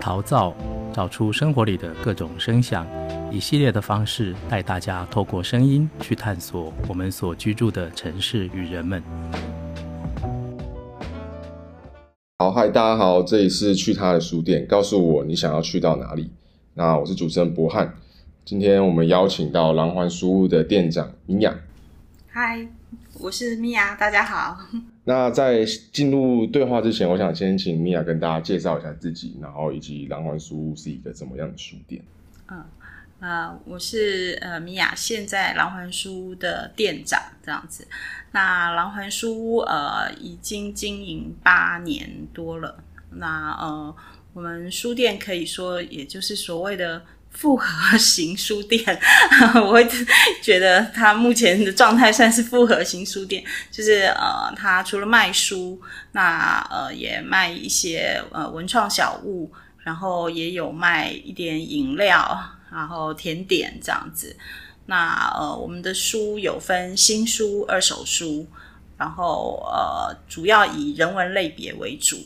陶造，找出生活里的各种声响，一系列的方式带大家透过声音去探索我们所居住的城市与人们。好，嗨，大家好，这里是去他的书店，告诉我你想要去到哪里。那我是主持人博翰，今天我们邀请到狼环书屋的店长米娅。嗨，我是米娅，大家好。那在进入对话之前，我想先请米娅跟大家介绍一下自己，然后以及瑯环书屋是一个怎么样的书店。嗯，呃，我是呃米娅，现在瑯环书屋的店长这样子。那瑯环书屋呃已经经营八年多了。那呃，我们书店可以说也就是所谓的。复合型书店，我会觉得它目前的状态算是复合型书店，就是呃，它除了卖书，那呃也卖一些呃文创小物，然后也有卖一点饮料，然后甜点这样子。那呃，我们的书有分新书、二手书，然后呃，主要以人文类别为主。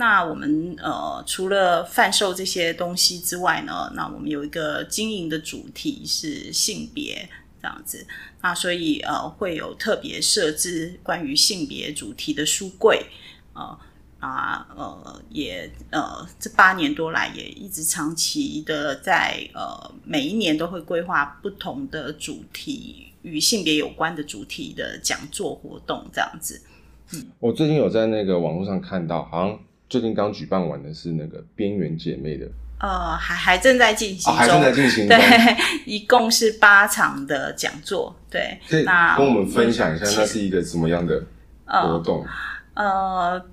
那我们呃，除了贩售这些东西之外呢，那我们有一个经营的主题是性别这样子。那所以呃，会有特别设置关于性别主题的书柜，啊啊呃，也呃，这八年多来也一直长期的在呃，每一年都会规划不同的主题与性别有关的主题的讲座活动这样子。嗯，我最近有在那个网络上看到，好像。最近刚举办完的是那个边缘姐妹的，呃，还还正在进行中，哦，还正在进行中，对，一共是八场的讲座，对，可以那跟我们分享一下，那是一个什么样的活动？呃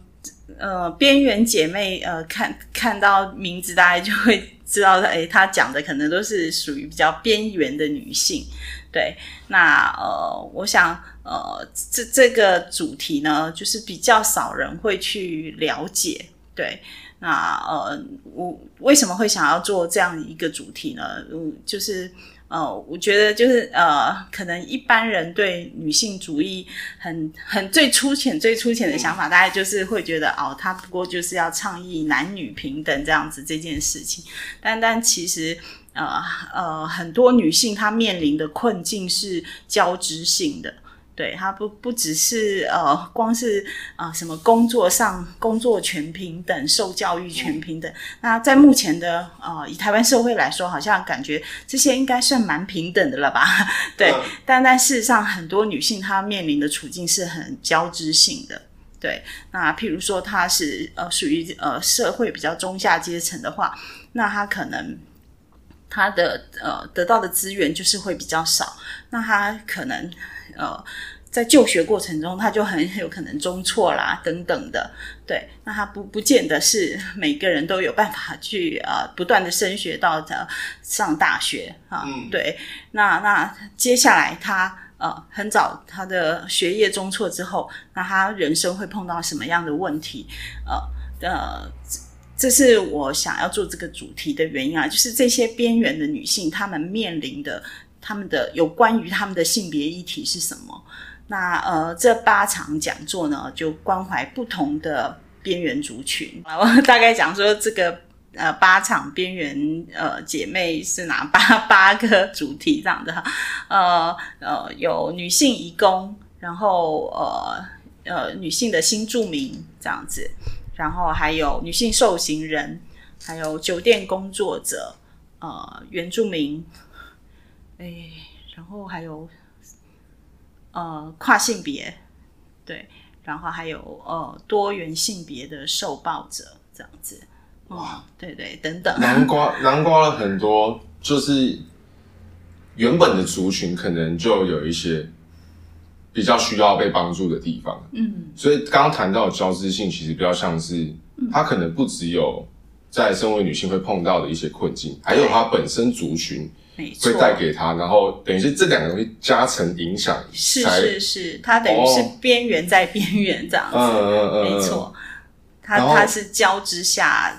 呃，边缘姐妹，呃，看看到名字，大家就会知道，哎，她讲的可能都是属于比较边缘的女性，对，那呃，我想。呃，这这个主题呢，就是比较少人会去了解。对，那呃，我为什么会想要做这样一个主题呢？嗯，就是呃，我觉得就是呃，可能一般人对女性主义很很最粗浅、最粗浅的想法，大概就是会觉得哦，他不过就是要倡议男女平等这样子这件事情。但但其实呃呃，很多女性她面临的困境是交织性的。对，他不不只是呃，光是啊、呃、什么工作上工作全平等，受教育全平等。那在目前的呃，以台湾社会来说，好像感觉这些应该算蛮平等的了吧？对，嗯、但但事实上，很多女性她面临的处境是很交织性的。对，那譬如说她是呃属于呃社会比较中下阶层的话，那她可能她的呃得到的资源就是会比较少，那她可能。呃，在就学过程中，他就很有可能中错啦，等等的。对，那他不不见得是 每个人都有办法去呃不断的升学到的上大学啊。嗯、对，那那接下来他呃很早他的学业中错之后，那他人生会碰到什么样的问题？呃呃，这是我想要做这个主题的原因啊，就是这些边缘的女性，她们面临的。他们的有关于他们的性别议题是什么？那呃，这八场讲座呢，就关怀不同的边缘族群。我大概讲说这个呃八场边缘呃姐妹是哪八八个主题这样的哈？呃呃，有女性移工，然后呃呃女性的新住民这样子，然后还有女性受刑人，还有酒店工作者，呃原住民。哎，然后还有呃跨性别，对，然后还有呃多元性别的受暴者这样子，哇，对对，等等，南瓜南瓜了很多，就是原本的族群可能就有一些比较需要被帮助的地方，嗯，所以刚刚谈到的交织性，其实比较像是它可能不只有在身为女性会碰到的一些困境，还有它本身族群。会带给他，然后等于是这两个东西加成影响，是是是，它等于是边缘在边缘这样子，嗯嗯嗯，没错，它它是交织下，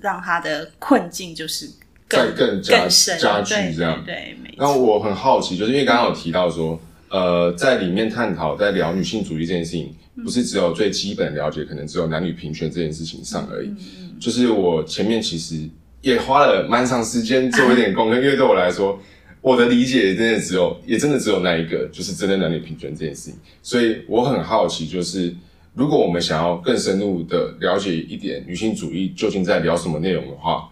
让他的困境就是更更加更深加剧这样，对，没错。那我很好奇，就是因为刚刚有提到说，呃，在里面探讨在聊女性主义这件事情，不是只有最基本了解，可能只有男女平权这件事情上而已。就是我前面其实也花了蛮长时间做一点功课，因为对我来说，我的理解真的只有，也真的只有那一个，就是真的男女平权这件事情。所以我很好奇，就是如果我们想要更深入的了解一点女性主义究竟在聊什么内容的话，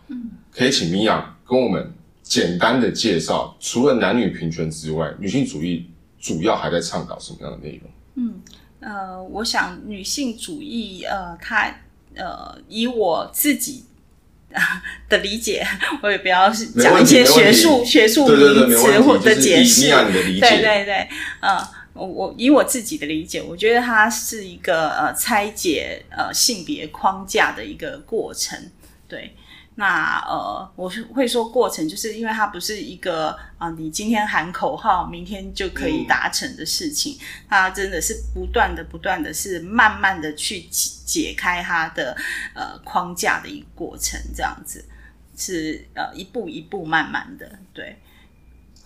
可以请 Mia 跟我们简单的介绍，除了男女平权之外，女性主义主要还在倡导什么样的内容？嗯，呃，我想女性主义，呃，它，呃，以我自己 的理解，我也不要讲一些学术学术名词或者解释。对对对，呃，我我以我自己的理解，我觉得它是一个呃拆解呃性别框架的一个过程，对。那呃，我会说过程，就是因为它不是一个啊、呃，你今天喊口号，明天就可以达成的事情。嗯、它真的是不断的、不断的，是慢慢的去解开它的呃框架的一个过程，这样子是呃一步一步慢慢的对。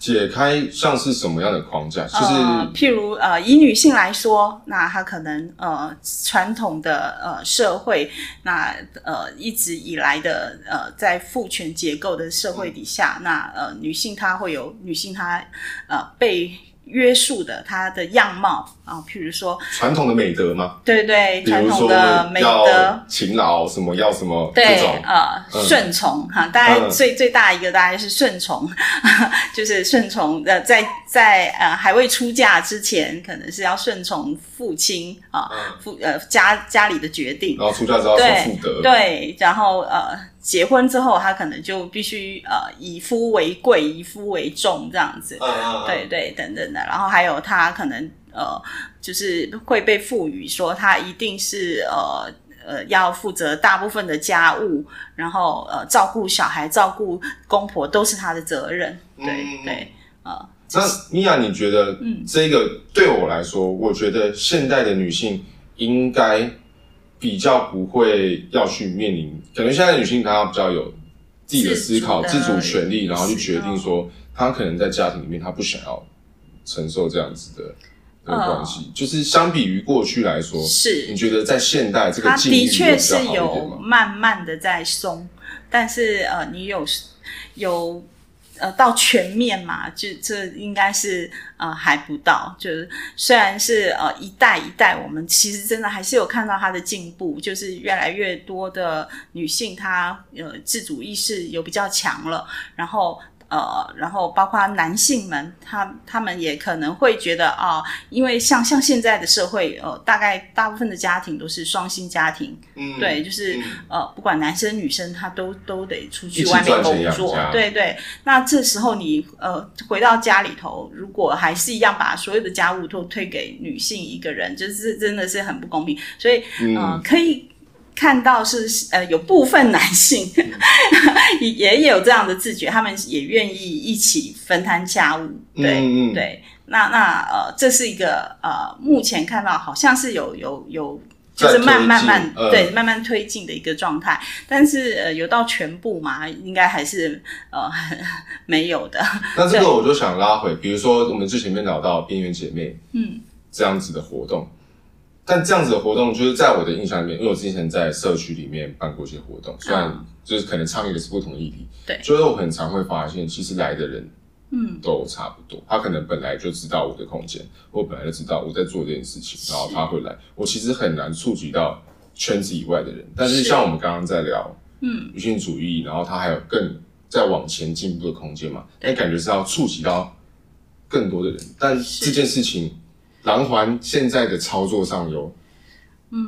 解开像是什么样的框架？就是、呃、譬如呃，以女性来说，那她可能呃传统的呃社会，那呃一直以来的呃在父权结构的社会底下，嗯、那呃女性她会有女性她呃被。约束的他的样貌啊，譬如说传统的美德吗？对对，传统的美德，勤劳什么要什么，对呃，顺从哈，大概最最大一个大概是顺从，就是顺从呃，在在呃还未出嫁之前，可能是要顺从父亲啊父呃家家里的决定，然后出嫁之后要负责，对，然后呃。结婚之后，他可能就必须呃以夫为贵，以夫为重这样子，嗯、对对等等的。然后还有他可能呃就是会被赋予说他一定是呃呃要负责大部分的家务，然后呃照顾小孩、照顾公婆都是他的责任。对、嗯、对，呃。那 Mia，你觉得这个对我来说，嗯、我觉得现代的女性应该。比较不会要去面临，可能现在女性她比较有自己的思考、自主权利，然后去决定说，她可能在家庭里面她不想要承受这样子的的关系。Uh, 就是相比于过去来说，是你觉得在现代这个境遇的确是有慢慢的在松，但是呃，你有有。呃，到全面嘛，就这应该是呃还不到。就是虽然是呃一代一代，我们其实真的还是有看到它的进步，就是越来越多的女性她呃自主意识有比较强了，然后。呃，然后包括男性们，他他们也可能会觉得啊、呃，因为像像现在的社会，呃，大概大部分的家庭都是双薪家庭，嗯，对，就是、嗯、呃，不管男生女生，他都都得出去外面工作，对对。那这时候你呃回到家里头，如果还是一样把所有的家务都推给女性一个人，就是真的是很不公平。所以呃，可以。看到是呃有部分男性也 也有这样的自觉，他们也愿意一起分摊家务，对、嗯、对。那那呃这是一个呃目前看到好像是有有有就是慢慢慢、呃、对慢慢推进的一个状态，但是呃有到全部嘛，应该还是呃 没有的。那这个我就想拉回，比如说我们之前面聊到边缘姐妹，嗯，这样子的活动。但这样子的活动，就是在我的印象里面，因为我之前在社区里面办过一些活动，虽然就是可能倡议的是不同议题，对，所以我很常会发现，其实来的人，嗯，都差不多。他可能本来就知道我的空间，我本来就知道我在做这件事情，然后他会来。我其实很难触及到圈子以外的人，但是像我们刚刚在聊，嗯，女性主义，然后他还有更再往前进步的空间嘛？那感觉是要触及到更多的人，但这件事情。瑯环现在的操作上有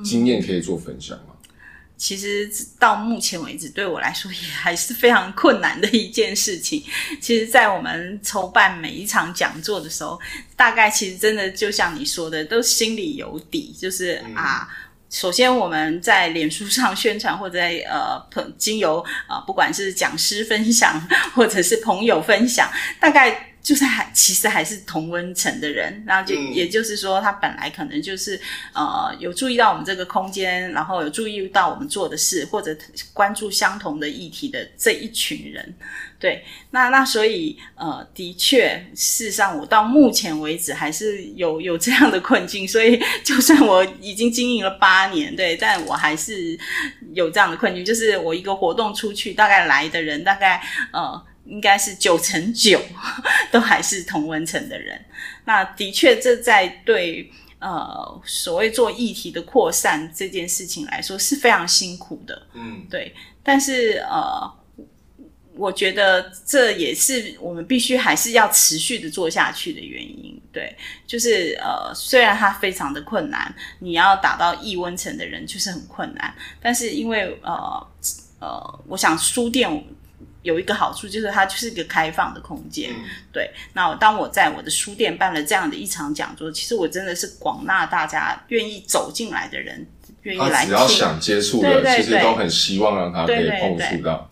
经验可以做分享吗？嗯，其实到目前为止，对我来说也还是非常困难的一件事情。其实，在我们筹办每一场讲座的时候，大概其实真的就像你说的，都心里有底，就是啊。嗯首先，我们在脸书上宣传，或者在呃，经由啊、呃，不管是讲师分享，或者是朋友分享，大概就是还其实还是同温层的人，然后就、嗯、也就是说，他本来可能就是呃有注意到我们这个空间，然后有注意到我们做的事，或者关注相同的议题的这一群人。对，那那所以呃，的确，事实上我到目前为止还是有 有这样的困境，所以就算我已经经营了八年，对，但我还是有这样的困境，就是我一个活动出去，大概来的人大概呃，应该是九成九 都还是同温层的人。那的确，这在对呃所谓做议题的扩散这件事情来说是非常辛苦的，嗯，对，但是呃。我觉得这也是我们必须还是要持续的做下去的原因，对，就是呃，虽然它非常的困难，你要打到异温层的人就是很困难，但是因为呃呃，我想书店有一个好处，就是它就是一个开放的空间，嗯、对。那当我在我的书店办了这样的一场讲座，其实我真的是广纳大家愿意走进来的人，愿意来听，只要想接触的，对对对，其实都很希望让他可以碰触到。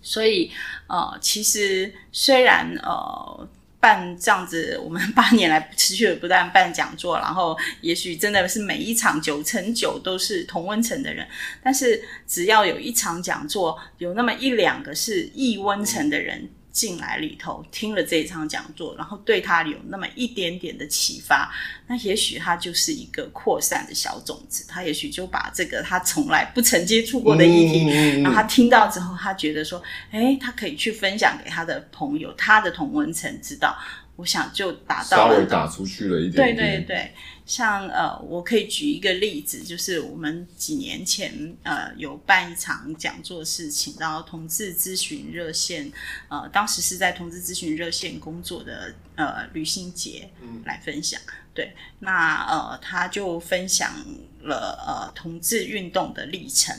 所以，呃，其实虽然呃办这样子，我们八年来持续的不断办讲座，然后也许真的是每一场九成九都是同温层的人，但是只要有一场讲座，有那么一两个是异温层的人。进来里头听了这一场讲座，然后对他有那么一点点的启发，那也许他就是一个扩散的小种子，他也许就把这个他从来不曾接触过的议题，嗯、然后他听到之后，他觉得说，哎，他可以去分享给他的朋友，他的同文层知道。我想就达到了，稍微打出去了一点点。对对对，像呃，我可以举一个例子，就是我们几年前呃有办一场讲座，是请到同志咨询热线，呃，当时是在同志咨询热线工作的呃吕新杰来分享。嗯、对，那呃他就分享了呃同志运动的历程。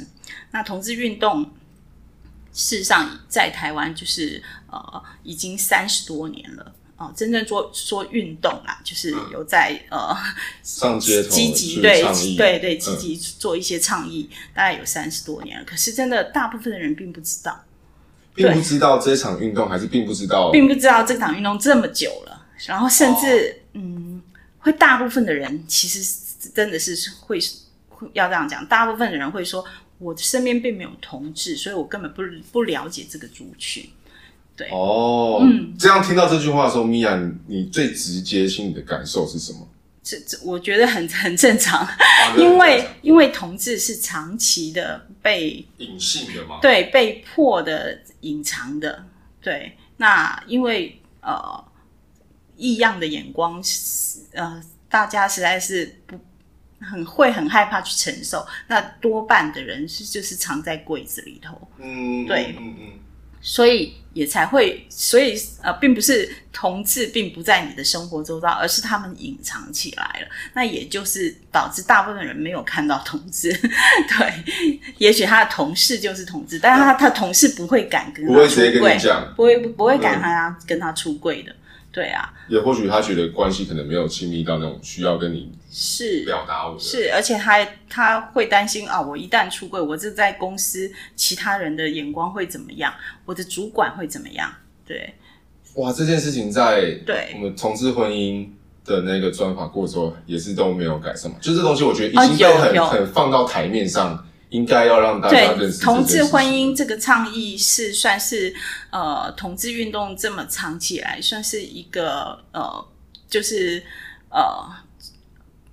那同志运动事实上在台湾就是呃已经三十多年了。哦，真正做说运动啦，就是有在、嗯、呃上街积极对对对积极做一些倡议，嗯、大概有三十多年了。可是真的大部分的人并不知道，并不知道这场运动，还是并不知道，并不知道这场运动这么久了。然后甚至、哦、嗯，会大部分的人其实真的是会会要这样讲，大部分的人会说，我身边并没有同志，所以我根本不不了解这个族群。对。哦，嗯，这样听到这句话的时候，米娅，你最直接性的感受是什么？这这，我觉得很 很正常，啊、因为因为同志是长期的被隐性的嘛，对，被迫的隐藏的，对。那因为呃异样的眼光，呃，大家实在是不很会很害怕去承受，那多半的人是就是藏在柜子里头，嗯，对，嗯嗯。所以也才会，所以呃，并不是同志并不在你的生活周遭，而是他们隐藏起来了。那也就是导致大部分人没有看到同志。对，也许他的同事就是同志，但是他他同事不会敢跟他出柜，不会直接跟你讲，不会不会敢他跟他出柜的。对啊，也或许他觉得关系可能没有亲密到那种需要跟你是表达我的是，是，而且他他会担心啊，我一旦出柜，我这在公司其他人的眼光会怎么样？我的主管会怎么样？对，哇，这件事情在对我们同志婚姻的那个专访过之后，也是都没有改善嘛？就这东西，我觉得已经被很、哦、很放到台面上。应该要让大家认识同志婚姻这个倡议是算是呃同志运动这么长期以来算是一个呃就是呃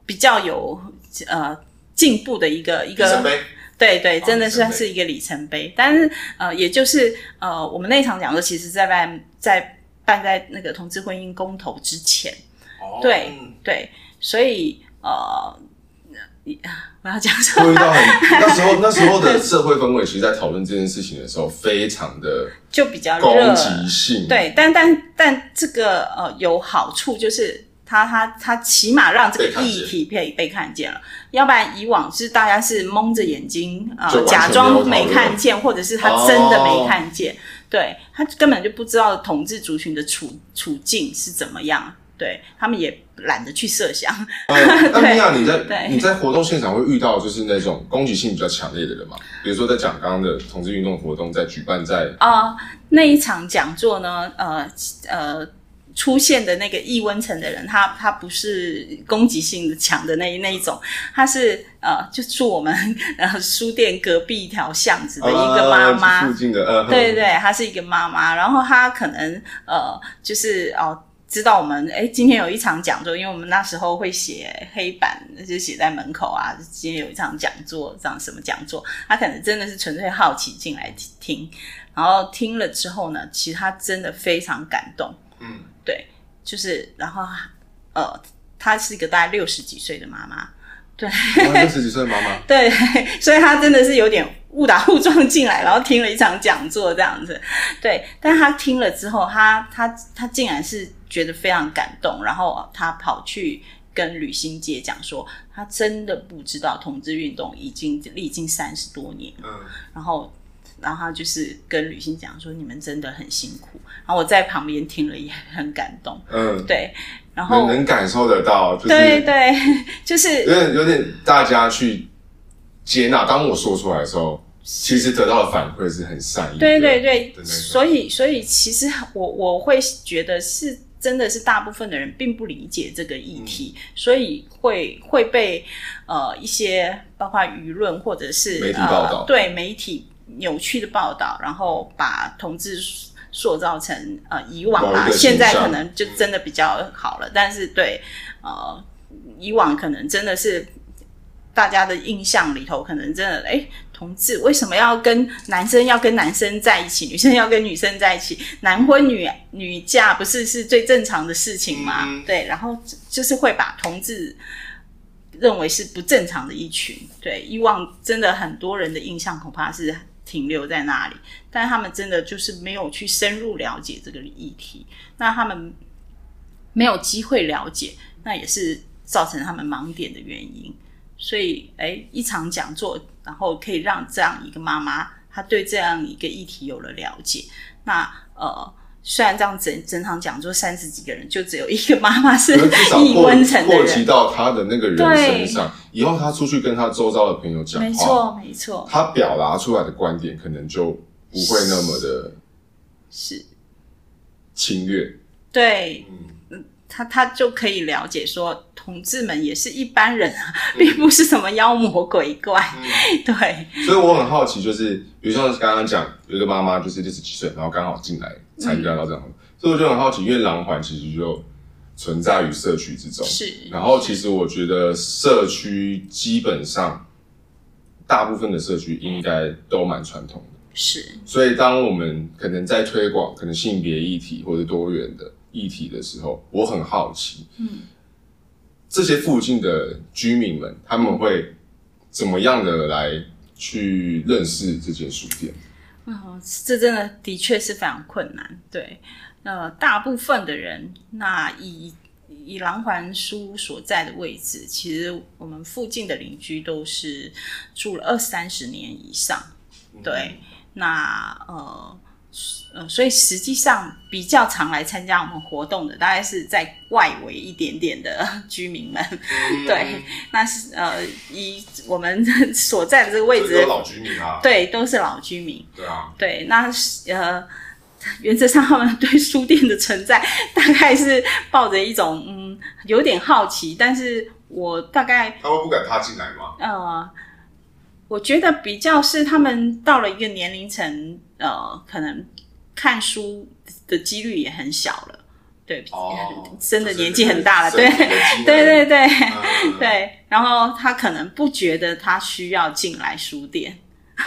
比较有呃进步的一个一个里程碑，对对，真的算是一个里程碑。但是呃也就是呃我们那场讲座其实在办在办在那个同志婚姻公投之前，哦、对对，所以呃。我要讲什么？那时候，那时候的社会氛围，其实，在讨论这件事情的时候，非常的就比较攻击性。对，但但但这个呃有好处，就是他他他起码让这个议题被被看见了。要不然以往是大家是蒙着眼睛啊，呃、假装没看见，或者是他真的没看见，哦、对他根本就不知道统治族群的处处境是怎么样。对，他们也懒得去设想。嗯、那米娅，你在你在活动现场会遇到就是那种攻击性比较强烈的人吗？比如说在讲刚刚的同志运动活动在举办在啊、呃、那一场讲座呢，呃呃，出现的那个易温层的人，他他不是攻击性的强的那那一种，他是呃，就住我们 呃书店隔壁一条巷子的一个妈妈，啊、附近的，呃，对对对，她是一个妈妈，然后她可能呃，就是哦、呃，知道我们哎，今天有一场讲座，因为我们那时候会写黑板，就写在门口啊，今天有一场讲座，这样什么讲座，他可能真的是纯粹好奇进来听，然后听了之后呢，其实他真的非常感动，嗯。对，就是，然后，呃，她是一个大概六十几岁的妈妈，对，六十几岁的妈妈，对，所以她真的是有点误打误撞进来，然后听了一场讲座这样子，对，但他听了之后，他他他竟然是觉得非常感动，然后他跑去跟吕欣洁讲说，他真的不知道同志运动已经历经三十多年，嗯，然后。然后他就是跟吕欣讲说：“你们真的很辛苦。”然后我在旁边听了也很感动。嗯，对。然后能感受得到，就是、对对，就是有点有点大家去接纳。当我说出来的时候，其实得到的反馈是很善意。对对对，所以所以其实我我会觉得是真的是大部分的人并不理解这个议题，嗯、所以会会被呃一些包括舆论或者是媒体报道、呃、对媒体。扭曲的报道，然后把同志塑造成呃以往啊，现在可能就真的比较好了。嗯、但是对呃以往可能真的是大家的印象里头，可能真的哎，同志为什么要跟男生要跟男生在一起，女生要跟女生在一起，男婚女女嫁不是是最正常的事情吗？嗯、对，然后就是会把同志认为是不正常的一群。对，以往真的很多人的印象恐怕是。停留在那里，但他们真的就是没有去深入了解这个议题，那他们没有机会了解，那也是造成他们盲点的原因。所以，哎，一场讲座，然后可以让这样一个妈妈，她对这样一个议题有了了解。那呃。虽然这样整整场讲座三十几个人，就只有一个妈妈是 异温 层的人，扩及到她的那个人身上，以后她出去跟她周遭的朋友讲话，没错没错，她表达出来的观点可能就不会那么的，是。侵略，对，嗯，他他就可以了解说。同志们也是一般人啊，并不是什么妖魔鬼怪。嗯、对，所以我很好奇，就是比如像刚刚讲，有一个妈妈就是六十几岁，然后刚好进来参加到这样，嗯、所以我就很好奇，因为狼环其实就存在于社区之中。是，然后其实我觉得社区基本上大部分的社区应该都蛮传统的。是，所以当我们可能在推广可能性别议题或者多元的议题的时候，我很好奇，嗯。这些附近的居民们，他们会怎么样的来去认识这间书店？嗯，这真的的确是非常困难。对，呃，大部分的人，那以以狼环书所在的位置，其实我们附近的邻居都是住了二三十年以上。对，嗯、那呃。呃，所以实际上比较常来参加我们活动的，大概是在外围一点点的 居民们。嗯、对，那是呃，以我们 所在的这个位置，都是老居民啊。对，都是老居民。对啊。对，那呃，原则上他们对书店的存在，大概是抱着一种嗯，有点好奇，但是我大概他们不敢踏进来吗？呃。我觉得比较是他们到了一个年龄层，呃，可能看书的几率也很小了，对，哦、真的年纪很大了，对，对对对、嗯、对，然后他可能不觉得他需要进来书店，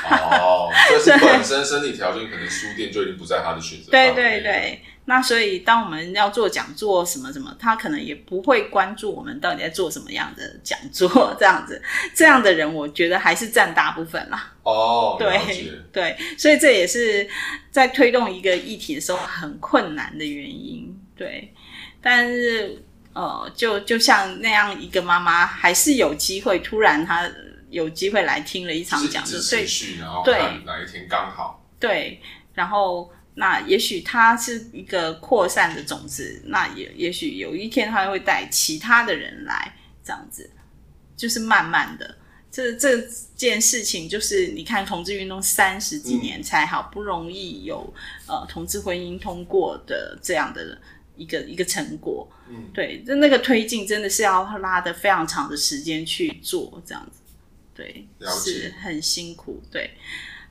哦，但是 本身身体条件可能书店就已经不在他的选择，对对对。那所以，当我们要做讲座什么什么，他可能也不会关注我们到底在做什么样的讲座，这样子，这样的人，我觉得还是占大部分啦。哦，对对，所以这也是在推动一个议题的时候很困难的原因。对，但是呃，就就像那样一个妈妈，还是有机会，突然她有机会来听了一场讲座，所以然后看哪一天刚好，对，然后。那也许它是一个扩散的种子，那也也许有一天它会带其他的人来，这样子，就是慢慢的，这这件事情就是你看，同志运动三十几年才好不容易有呃同志婚姻通过的这样的一个一个成果。嗯，对，就那个推进真的是要拉的非常长的时间去做，这样子，对，是很辛苦。对，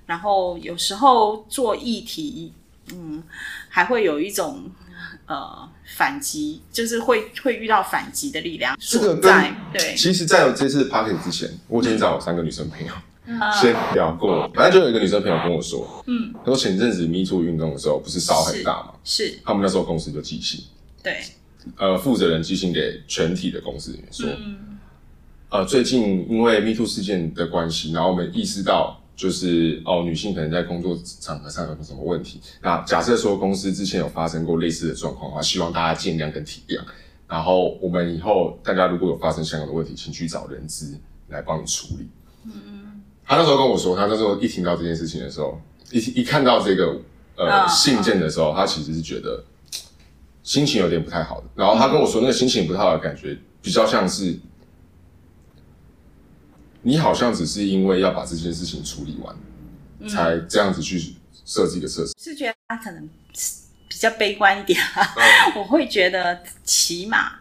然后有时候做议题，嗯，还会有一种呃反击，就是会会遇到反击的力量。这个在对，其实，在我这次 Podcast 之前，我已经找了三个女生朋友。先聊过，反正就有一个女生朋友跟我说，嗯，她说前阵子 Me Too 运动的时候，不是烧很大嘛，是，他们那时候公司就寄信，对，呃，负责人寄信给全体的公司里面说，嗯、呃，最近因为 Me Too 事件的关系，然后我们意识到，就是哦，女性可能在工作场合上有什么问题，那假设说公司之前有发生过类似的状况的话，希望大家见谅跟体谅，然后我们以后大家如果有发生相关的问题，请去找人资来帮你处理，嗯。他那时候跟我说，他那时候一听到这件事情的时候，一一看到这个呃信件的时候，他其实是觉得心情有点不太好的。然后他跟我说，那个心情不太好的感觉，比较像是你好像只是因为要把这件事情处理完，才这样子去设计一个测试。是觉得他可能比较悲观一点啊。我会觉得，起码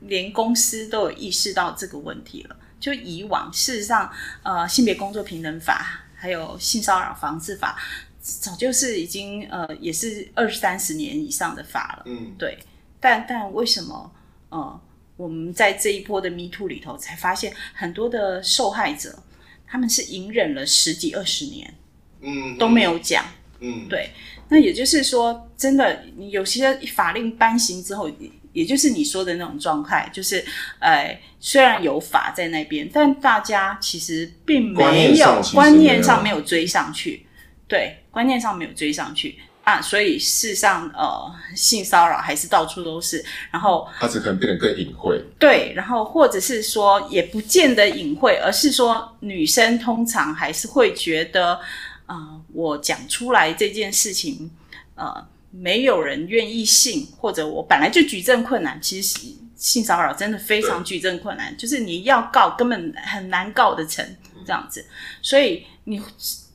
连公司都有意识到这个问题了。就以往，事实上，呃，性别工作平等法还有性骚扰防治法，早就是已经呃，也是二三十年以上的法了。嗯，对。但但为什么呃，我们在这一波的 Me Too 里头，才发现很多的受害者，他们是隐忍了十几二十年，嗯，都没有讲。嗯，对。那也就是说，真的，你有些法令颁行之后。也就是你说的那种状态，就是，呃，虽然有法在那边，但大家其实并没有观念上，观念上没有追上去，对，观念上没有追上去啊，所以事实上，呃，性骚扰还是到处都是，然后它只可能变得更隐晦，对，然后或者是说也不见得隐晦，而是说女生通常还是会觉得，啊、呃，我讲出来这件事情，呃。没有人愿意信，或者我本来就举证困难。其实性骚扰真的非常举证困难，就是你要告根本很难告得成这样子。所以你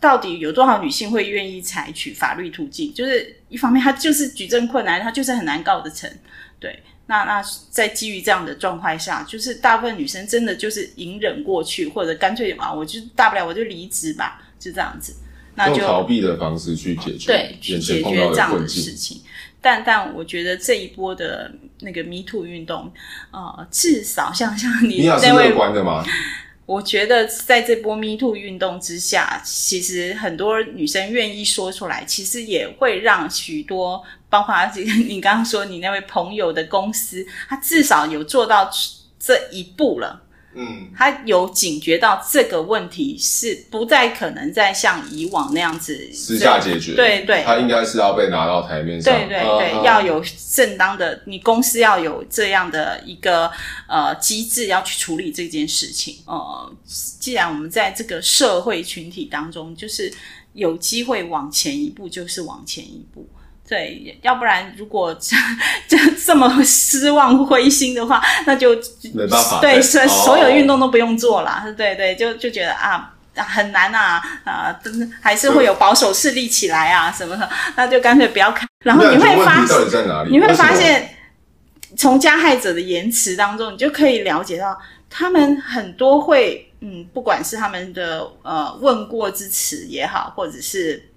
到底有多少女性会愿意采取法律途径？就是一方面，她就是举证困难，她就是很难告得成。对，那那在基于这样的状态下，就是大部分女生真的就是隐忍过去，或者干脆啊，我就大不了我就离职吧，就这样子。那就逃避的方式去解决，对，去解决这样的事情。但但我觉得这一波的那个 Me Too 运动，呃，至少像像你，那位乐观的吗？我觉得在这波 Me Too 运动之下，其实很多女生愿意说出来，其实也会让许多，包括 你刚刚说你那位朋友的公司，他至少有做到这一步了。嗯，他有警觉到这个问题是不再可能再像以往那样子私下解决，对对，他应该是要被拿到台面上，对对对，啊、要有正当的，你公司要有这样的一个呃机制要去处理这件事情。呃，既然我们在这个社会群体当中，就是有机会往前一步，就是往前一步。对，要不然如果这 这这么失望灰心的话，那就没办法。对，所所有运动都不用做了。哦、对对，就就觉得啊很难啊啊，还是会有保守势力起来啊什么的，那就干脆不要看。然后你会发现，你会发现，从加害者的言辞当中，你就可以了解到，他们很多会嗯，不管是他们的呃问过之词也好，或者是。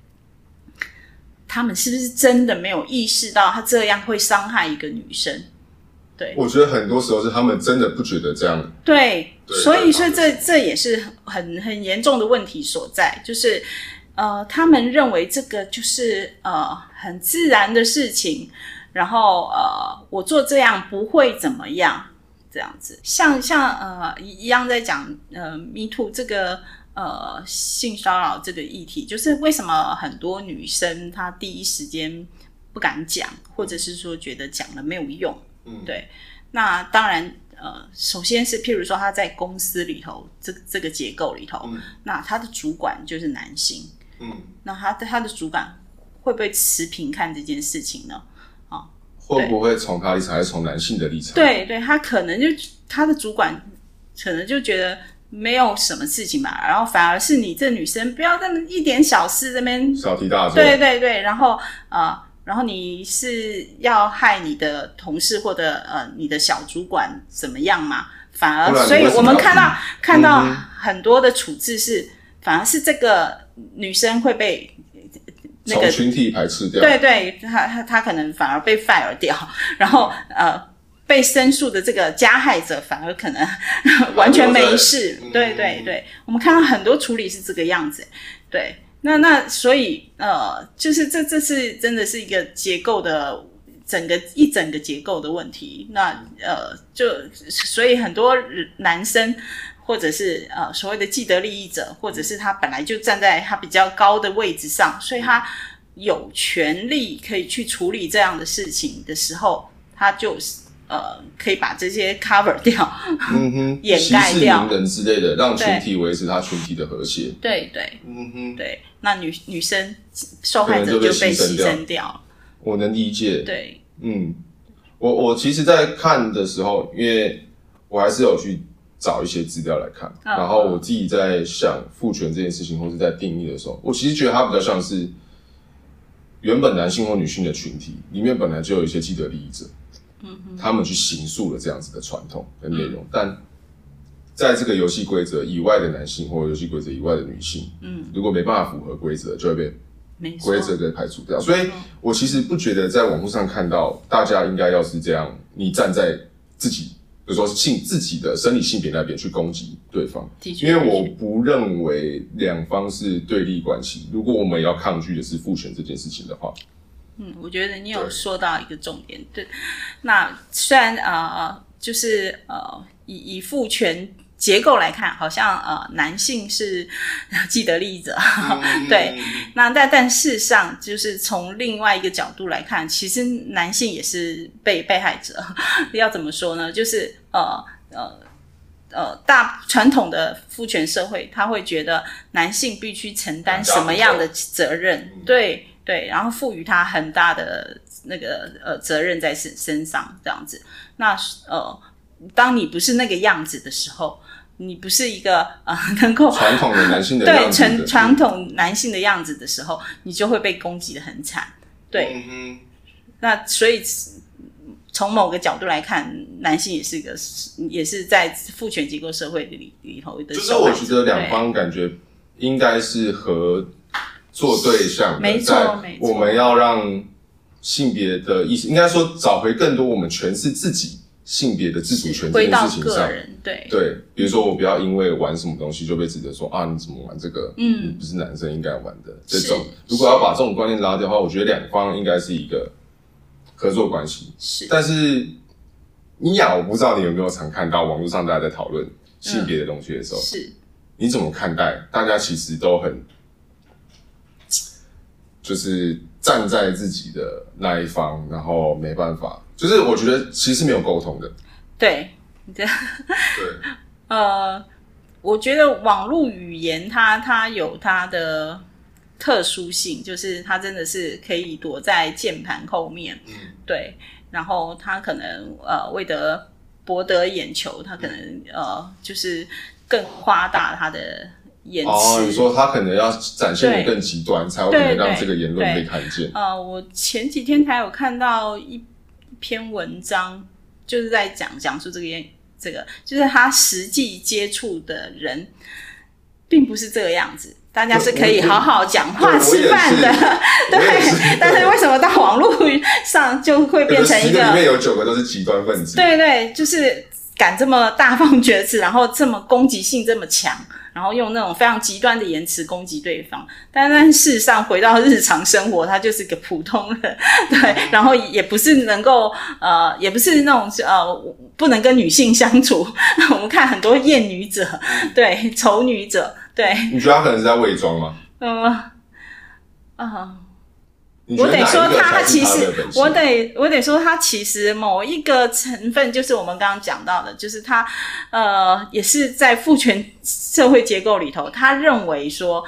他们是不是真的没有意识到他这样会伤害一个女生？对，我觉得很多时候是他们真的不觉得这样。对，对所以说这这也是很很严重的问题所在，就是呃，他们认为这个就是呃很自然的事情，然后呃，我做这样不会怎么样，这样子，像像呃一样在讲呃 Me Too 这个。呃，性骚扰这个议题，就是为什么很多女生她第一时间不敢讲，或者是说觉得讲了没有用。嗯，对。那当然，呃，首先是譬如说她在公司里头，这这个结构里头，嗯，那她的主管就是男性。嗯，那她的她的主管会不会持平看这件事情呢？会不会从他立场还是从男性的立场？对对，他可能就他的主管可能就觉得。没有什么事情嘛，然后反而是你这女生不要这么一点小事这边小题大做，对对对，然后呃然后你是要害你的同事或者呃你的小主管怎么样嘛？反而，所以我们看到看到很多的处置是，反而是这个女生会被那个群体排斥掉。对对，她她她可能反而被 fire 掉，然后呃。被申诉的这个加害者反而可能 完全没事，对对对，我们看到很多处理是这个样子，对，那那所以呃，就是这这是真的是一个结构的整个一整个结构的问题，那呃就所以很多男生或者是呃所谓的既得利益者，或者是他本来就站在他比较高的位置上，所以他有权利可以去处理这样的事情的时候，他就是。呃，可以把这些 cover 掉，嗯哼，掩盖掉息事宁人之类的，让群体维持他群体的和谐。对。对，嗯哼，对，那女女生受害者就被牺牲掉。我能理解。对，嗯，我我其实，在看的时候，因为我还是有去找一些资料来看，嗯、然后我自己在想父权这件事情，或是在定义的时候，我其实觉得它比较像是原本男性或女性的群体里面本来就有一些既得利益者。他们去形塑了这样子的传统跟内容，嗯、但在这个游戏规则以外的男性或游戏规则以外的女性，嗯，如果没办法符合规则，就会被规则给排除掉。所以，我其实不觉得在网络上看到大家应该要是这样，你站在自己，比如说性自己的生理性别那边去攻击对方，因为我不认为两方是对立关系。如果我们要抗拒的是父权这件事情的话。嗯，我觉得你有说到一个重点。对，对，那虽然呃，就是呃，以以父权结构来看，好像呃，男性是既得利益者，嗯、对。那但但事实上，就是从另外一个角度来看，其实男性也是被被害者。要怎么说呢？就是呃呃呃，大传统的父权社会，他会觉得男性必须承担什么样的责任？嗯、对。对，然后赋予他很大的那个呃责任在身身上，这样子。那呃，当你不是那个样子的时候，你不是一个呃能够传统的男性的 样子的对传传统男性的样子的时候，你就会被攻击的很惨。对，嗯、那所以从某个角度来看，男性也是一个也是在父权结构社会里里头的。就是我觉得两方感觉应该是和。做对象，没错，没错。我们要让性别的意识，应该说找回更多我们诠释自己性别的自主权这件事情上。对对，比如说我不要因为玩什么东西就被指责说啊，你怎么玩这个？嗯，你不是男生应该玩的这种。如果要把这种观念拉掉的话，我觉得两方应该是一个合作关系。是，但是你雅，我不知道你有没有常看到网络上大家在讨论性别的东西的时候，是，你怎么看待？大家其实都很。就是站在自己的那一方，然后没办法，就是我觉得其实是没有沟通的。对，对，对，呃，我觉得网络语言它它有它的特殊性，就是它真的是可以躲在键盘后面，嗯，对，然后它可能呃为得博得眼球，它可能、嗯、呃就是更夸大它的。哦，你说他可能要展现的更极端，才会可能让这个言论被看见。呃，我前几天才有看到一篇文章，就是在讲讲述这个言这个，就是他实际接触的人，并不是这个样子。大家是可以好好讲话、吃饭的，对。但是为什么到网络上就会变成一个？里面有九个都是极端分子。对对，就是敢这么大放厥词，然后这么攻击性这么强。然后用那种非常极端的言辞攻击对方，但但事实上回到日常生活，他就是个普通人，对，然后也不是能够呃，也不是那种呃，不能跟女性相处。我们看很多厌女者，对，丑女者，对。你觉得他可能是在伪装吗？嗯，啊、呃。我得说，他其实，我得我得说，他其实某一个成分，就是我们刚刚讲到的，就是他，呃，也是在父权社会结构里头，他认为说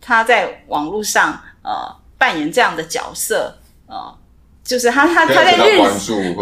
他在网络上，呃，扮演这样的角色，呃，就是他他他在日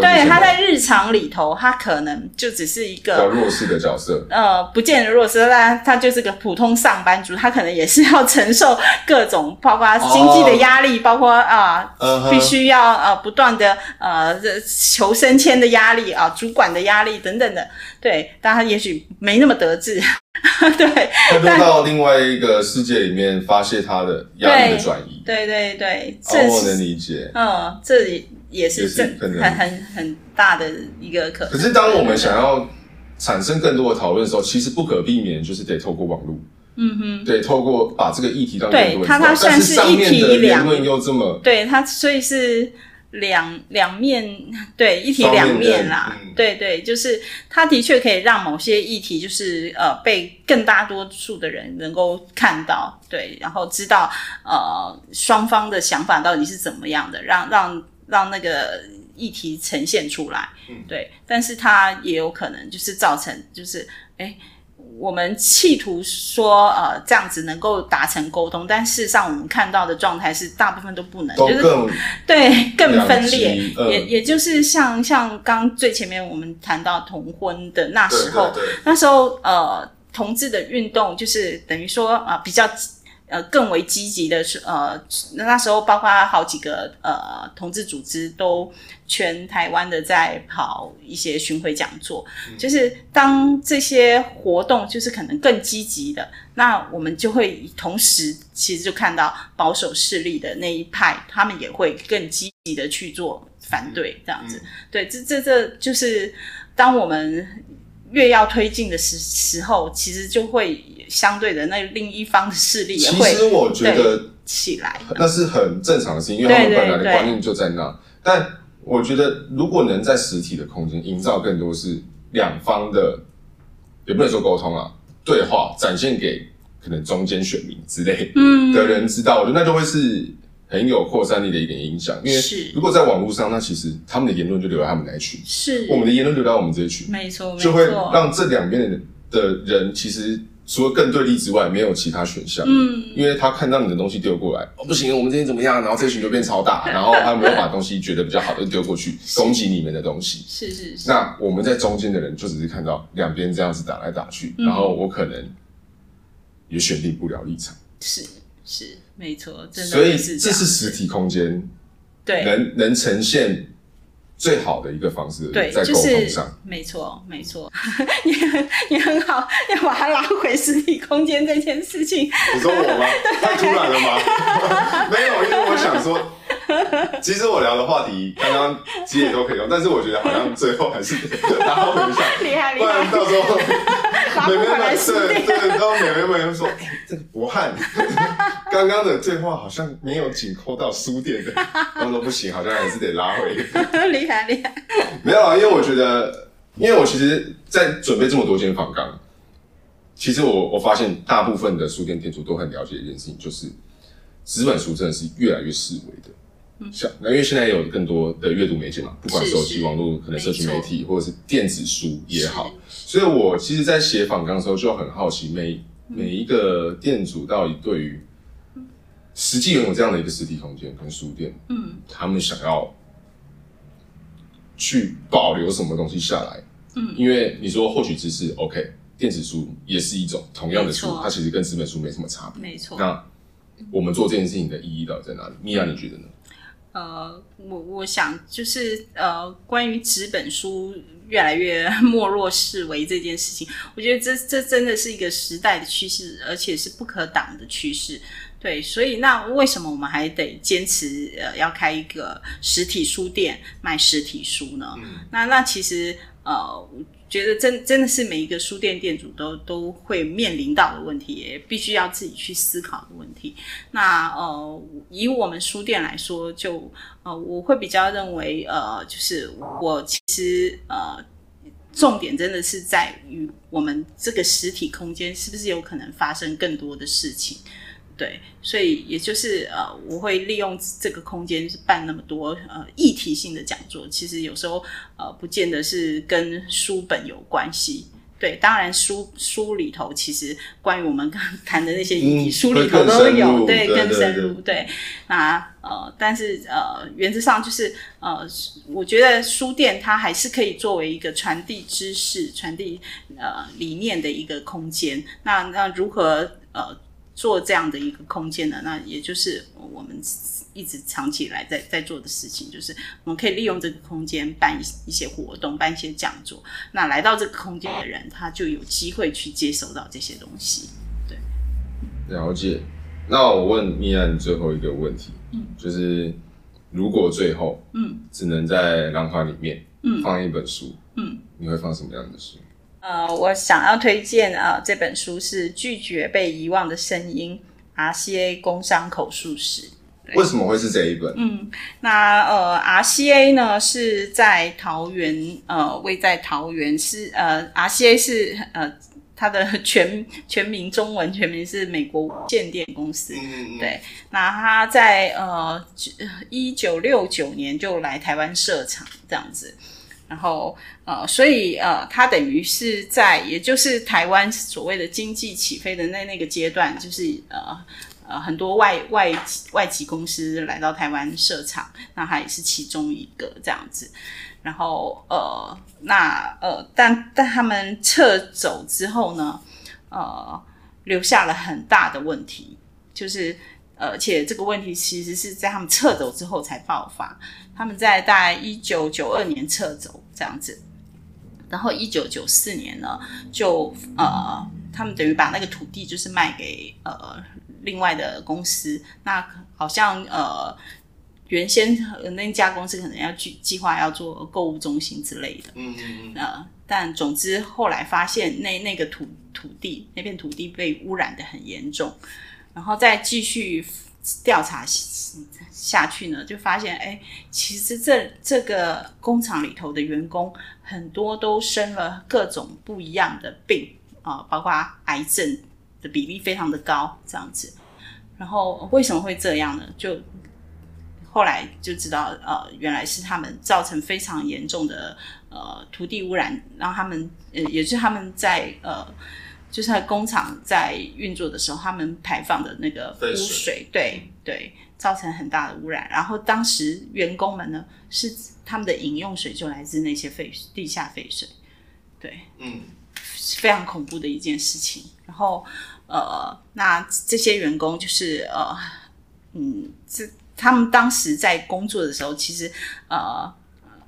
对他在日常里头，他可能就只是一个弱势的角色，呃，不见得弱势，但他就是个普通上班族，他可能也是要承受各种，包括经济的压力，哦、包括啊，呃 uh、必须要呃不断的呃求升迁的压力啊，主管的压力等等的，对，但他也许没那么得志，对，他就到另外一个世界里面发泄他的压力的转移，对对对，这、哦、我能理解，嗯，这里。也是很很很很大的一个可能。可是，当我们想要产生更多的讨论的时候，其实不可避免就是得透过网络。嗯哼，对，透过把这个议题让更多人知道。它它算是一体两面又这么对它，所以是两两面 对一体两面啦。嗯、对对，就是它的确可以让某些议题就是呃被更大多数的人能够看到，对，然后知道呃双方的想法到底是怎么样的，让让。让那个议题呈现出来，嗯，对，但是它也有可能就是造成，就是哎，我们企图说呃这样子能够达成沟通，但事实上我们看到的状态是大部分都不能，就是对更分裂，嗯、也也就是像像刚最前面我们谈到同婚的那时候，对对对那时候呃同志的运动就是等于说啊、呃、比较。呃，更为积极的是，呃，那时候包括好几个呃同志组织都全台湾的在跑一些巡回讲座，嗯、就是当这些活动就是可能更积极的，那我们就会同时其实就看到保守势力的那一派，他们也会更积极的去做反对，这样子，嗯、对，这这这就是当我们越要推进的时时候，其实就会。相对的，那另一方的势力也会，其实我觉得起来，那是很正常的事情，因为他们本来的观念就在那。对对对，但我觉得，如果能在实体的空间营造更多是两方的，也不能说沟通啊，对话展现给可能中间选民之类的人知道，嗯、我觉得那就会是很有扩散力的一点影响。因为如果在网络上，那其实他们的言论就留在他们那一群，是我们的言论留在我们这一群，没错，就会让这两边的人的人其实。除了更对立之外，没有其他选项。嗯，因为他看到你的东西丢过来，哦，不行，我们今天怎么样？然后这群就变超大，然后他没有把东西觉得比较好的丢过去，攻击你们的东西。是是是。那我们在中间的人就只是看到两边这样子打来打去，嗯、然后我可能也选定不了立场。是是，没错，真的。所以这是实体空间，对，能能呈现。最好的一个方式，对，在沟通上，就是、没错，没错，你很你很好，要把它拉回实体空间这件事情。你说我吗？太突然了吗？没有，因为我想说。其实我聊的话题刚刚其实也都可以用，但是我觉得好像最后还是拉回一下，厉害厉害，不然到时候美眉们对对，然后美眉们说：“哎，这个博汉 刚刚的对话好像没有紧扣到书店的。”他说：“不行，好像还是得拉回。”厉害厉害，没有啊，因为我觉得，因为我其实，在准备这么多间访纲，其实我我发现大部分的书店店主都很了解一件事情，就是纸本书真的是越来越式微的。像那，因为现在有更多的阅读媒介嘛，不管手机、网络，可能社群媒体，或者是电子书也好。所以我其实，在写访纲的时候，就很好奇每每一个店主到底对于实际拥有这样的一个实体空间跟书店，嗯，他们想要去保留什么东西下来？嗯，因为你说获取知识，OK，电子书也是一种同样的书，它其实跟纸本书没什么差别。没错。那我们做这件事情的意义到底在哪里？米娅，你觉得呢？呃，我我想就是呃，关于纸本书越来越 没落式微这件事情，我觉得这这真的是一个时代的趋势，而且是不可挡的趋势。对，所以那为什么我们还得坚持呃要开一个实体书店卖实体书呢？嗯、那那其实呃。觉得真真的是每一个书店店主都都会面临到的问题，也必须要自己去思考的问题。那呃，以我们书店来说，就呃，我会比较认为呃，就是我其实呃，重点真的是在于我们这个实体空间是不是有可能发生更多的事情。对，所以也就是呃，我会利用这个空间办那么多呃议题性的讲座。其实有时候呃，不见得是跟书本有关系。对，当然书书里头其实关于我们刚谈的那些议题，嗯、书里头都有，对，更深入，对。那呃，但是呃，原则上就是呃，我觉得书店它还是可以作为一个传递知识、传递呃理念的一个空间。那那如何呃做这样的一个空间的？那也就是我们。一直长期以来在在做的事情，就是我们可以利用这个空间办一一些活动，办一些讲座。那来到这个空间的人，他就有机会去接收到这些东西。对，了解。那我问米娅最后一个问题，嗯，就是如果最后，嗯，只能在廊坊里面，嗯，放一本书，嗯，你会放什么样的书？呃，我想要推荐啊、呃，这本书是《拒绝被遗忘的声音》，RCA 工商口述史。为什么会是这一本？嗯，那呃，RCA 呢是在桃园，呃，位在桃园是呃，RCA 是呃，它的全全名中文全名是美国无线电公司。嗯嗯。对，那他在呃一九六九年就来台湾设厂这样子，然后呃，所以呃，他等于是在也就是台湾所谓的经济起飞的那那个阶段，就是呃。呃，很多外外外籍公司来到台湾设厂，那他也是其中一个这样子。然后呃，那呃，但但他们撤走之后呢，呃，留下了很大的问题，就是而且这个问题其实是在他们撤走之后才爆发。他们在大概一九九二年撤走这样子，然后一九九四年呢，就呃，他们等于把那个土地就是卖给呃。另外的公司，那好像呃，原先那家公司可能要计计划要做购物中心之类的，嗯嗯嗯，呃，但总之后来发现那那个土土地那片土地被污染的很严重，然后再继续调查下去呢，就发现哎，其实这这个工厂里头的员工很多都生了各种不一样的病啊，包括癌症。的比例非常的高，这样子，然后为什么会这样呢？就后来就知道，呃，原来是他们造成非常严重的呃土地污染，让他们呃也是他们在呃就是在工厂在运作的时候，他们排放的那个污水，水对对，造成很大的污染。然后当时员工们呢，是他们的饮用水就来自那些废地下废水，对，嗯，是非常恐怖的一件事情。然后。呃，那这些员工就是呃，嗯，这他们当时在工作的时候，其实呃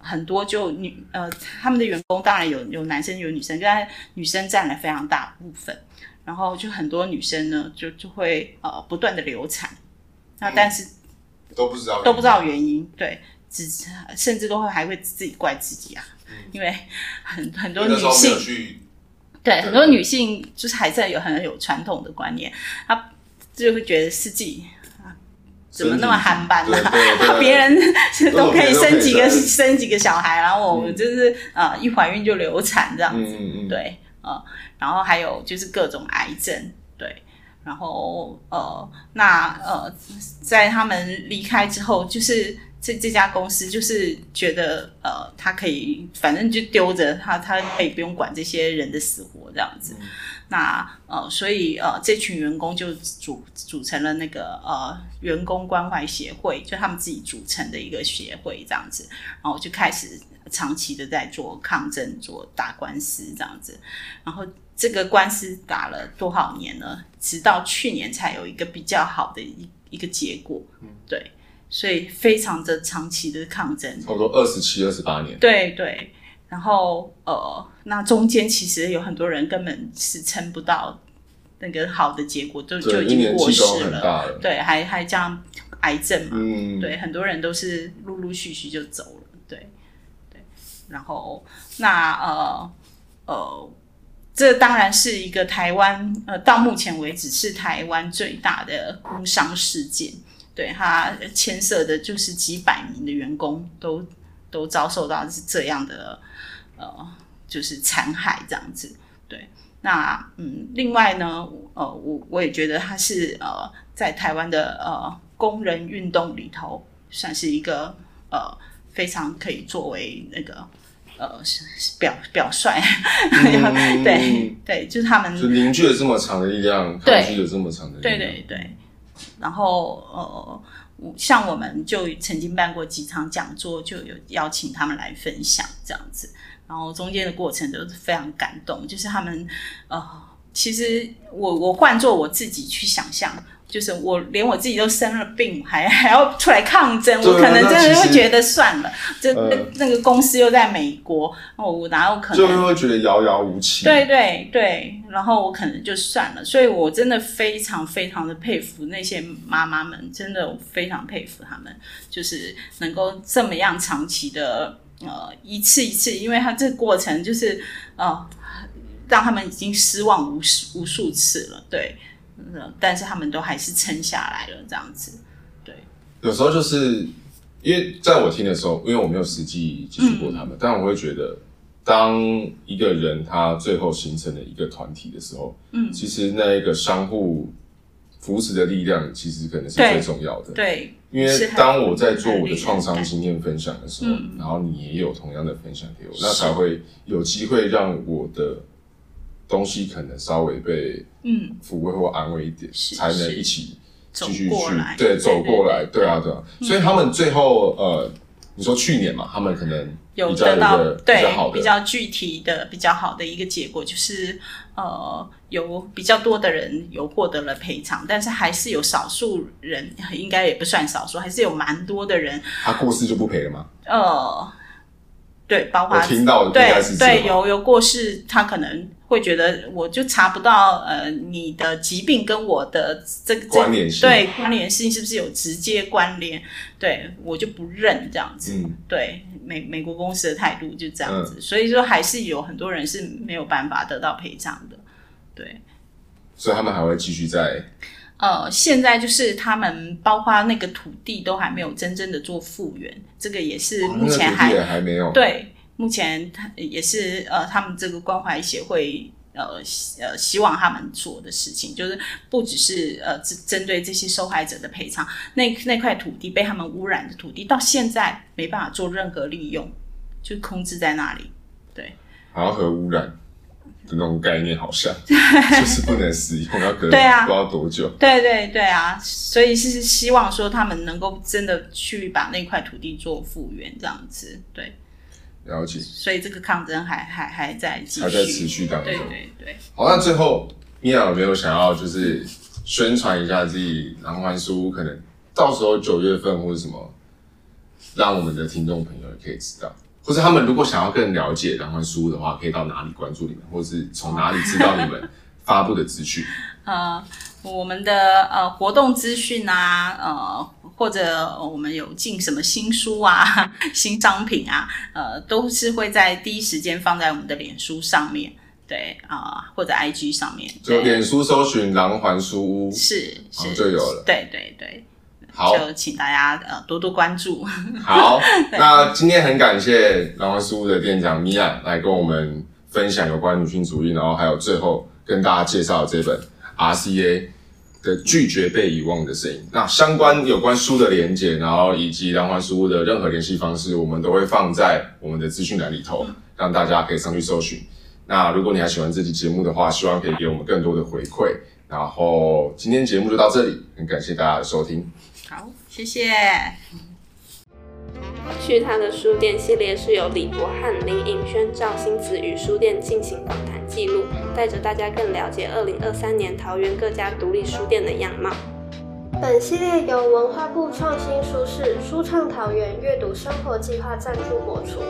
很多就女呃他们的员工当然有有男生有女生，但女生占了非常大部分，然后就很多女生呢就就会呃不断的流产，那但是都不知道都不知道原因，对，只甚至都会还会自己怪自己啊，嗯、因为很很多女性。对，很多女性就是还在有很有传统的观念，她就会觉得是自己啊，怎么那么憨班呢？别人都可以生几个生几个小孩，然后我们就是呃一怀孕就流产这样子，嗯、对，呃，然后还有就是各种癌症，对，然后呃，那呃，在他们离开之后，就是。这这家公司就是觉得，呃，他可以，反正就丢着他，他可以不用管这些人的死活这样子。嗯、那呃，所以呃，这群员工就组组成了那个呃员工关怀协会，就他们自己组成的一个协会这样子。然后就开始长期的在做抗争，做打官司这样子。然后这个官司打了多少年呢？直到去年才有一个比较好的一一个结果。嗯，对。所以非常的长期的抗争，差不多二十七、二十八年。对对，然后呃，那中间其实有很多人根本是撑不到那个好的结果，就就已经过世了。了对，还还这样癌症嘛，嗯，对，很多人都是陆陆续续就走了。对对，然后那呃呃，这当然是一个台湾呃，到目前为止是台湾最大的工伤事件。对，他牵涉的就是几百名的员工都都遭受到是这样的呃，就是残害这样子。对，那嗯，另外呢，呃，我我也觉得他是呃，在台湾的呃工人运动里头，算是一个呃非常可以作为那个呃表表率，嗯、对对，就是他们就凝聚了这么长的力量，凝聚了这么长的力量，对对对。然后呃，像我们就曾经办过几场讲座，就有邀请他们来分享这样子。然后中间的过程都是非常感动，就是他们呃，其实我我换做我自己去想象。就是我连我自己都生了病，还还要出来抗争，我可能真的会觉得算了。这那那个公司又在美国，我哪有可能？就会觉得遥遥无期。对对对，然后我可能就算了。所以我真的非常非常的佩服那些妈妈们，真的我非常佩服他们，就是能够这么样长期的呃一次一次，因为他这个过程就是呃让他们已经失望无数无数次了，对。但是他们都还是撑下来了，这样子。对，有时候就是因为在我听的时候，因为我没有实际接触过他们，嗯、但我会觉得，当一个人他最后形成了一个团体的时候，嗯，其实那一个相互扶持的力量，其实可能是最重要的。对，因为当我在做我的创伤经验分享的时候，嗯、然后你也有同样的分享给我，那才会有机会让我的。东西可能稍微被嗯。抚慰或安慰一点，嗯、才能一起继续去对走过来，对。啊对啊。所以他们最后呃，你说去年嘛，他们可能有得到对比较具体的比较好的一个结果，就是呃有比较多的人有获得了赔偿，但是还是有少数人，应该也不算少数，还是有蛮多的人，他过世就不赔了吗？呃，对，包括听到的对对有有过世，他可能。会觉得我就查不到呃，你的疾病跟我的这个关联性，对关联性是不是有直接关联？对我就不认这样子。嗯、对美美国公司的态度就这样子，嗯、所以说还是有很多人是没有办法得到赔偿的。对，所以他们还会继续在呃，现在就是他们包括那个土地都还没有真正的做复原，这个也是目前还、哦那个、还没有对。目前他也是呃，他们这个关怀协会呃呃希望他们做的事情，就是不只是呃针针对这些受害者的赔偿，那那块土地被他们污染的土地，到现在没办法做任何利用，就空置在那里。对，好像核污染的那种概念，好像 就是不能使用，要隔对啊，不知道多久。对对对啊，所以是希望说他们能够真的去把那块土地做复原，这样子对。了解，所以这个抗争还还还在继续，还在持续当中。对对对。好，那最后米娅有没有想要就是宣传一下自己狼环书屋？可能到时候九月份或者什么，让我们的听众朋友也可以知道，或是他们如果想要更了解狼环书屋的话，可以到哪里关注你们，或是从哪里知道你们 发布的资讯？呃，我们的呃活动资讯啊，呃。或者我们有进什么新书啊、新商品啊，呃，都是会在第一时间放在我们的脸书上面，对啊、呃，或者 IG 上面。就脸书搜寻“狼环书屋”，是是就有了。对对对，好，就请大家呃多多关注。好，那今天很感谢狼环书屋的店长米娅来跟我们分享有关女性主义，然后还有最后跟大家介绍这本 RCA。的拒绝被遗忘的声音。那相关有关书的连结，然后以及梁环书屋的任何联系方式，我们都会放在我们的资讯栏里头，让大家可以上去搜寻。那如果你还喜欢这期节目的话，希望可以给我们更多的回馈。然后今天节目就到这里，很感谢大家的收听。好，谢谢。去他的书店系列是由李博翰、林颖轩、赵星子与书店进行访谈记录，带着大家更了解二零二三年桃园各家独立书店的样貌。本系列由文化部创新书市书创桃园阅读生活计划赞助播出。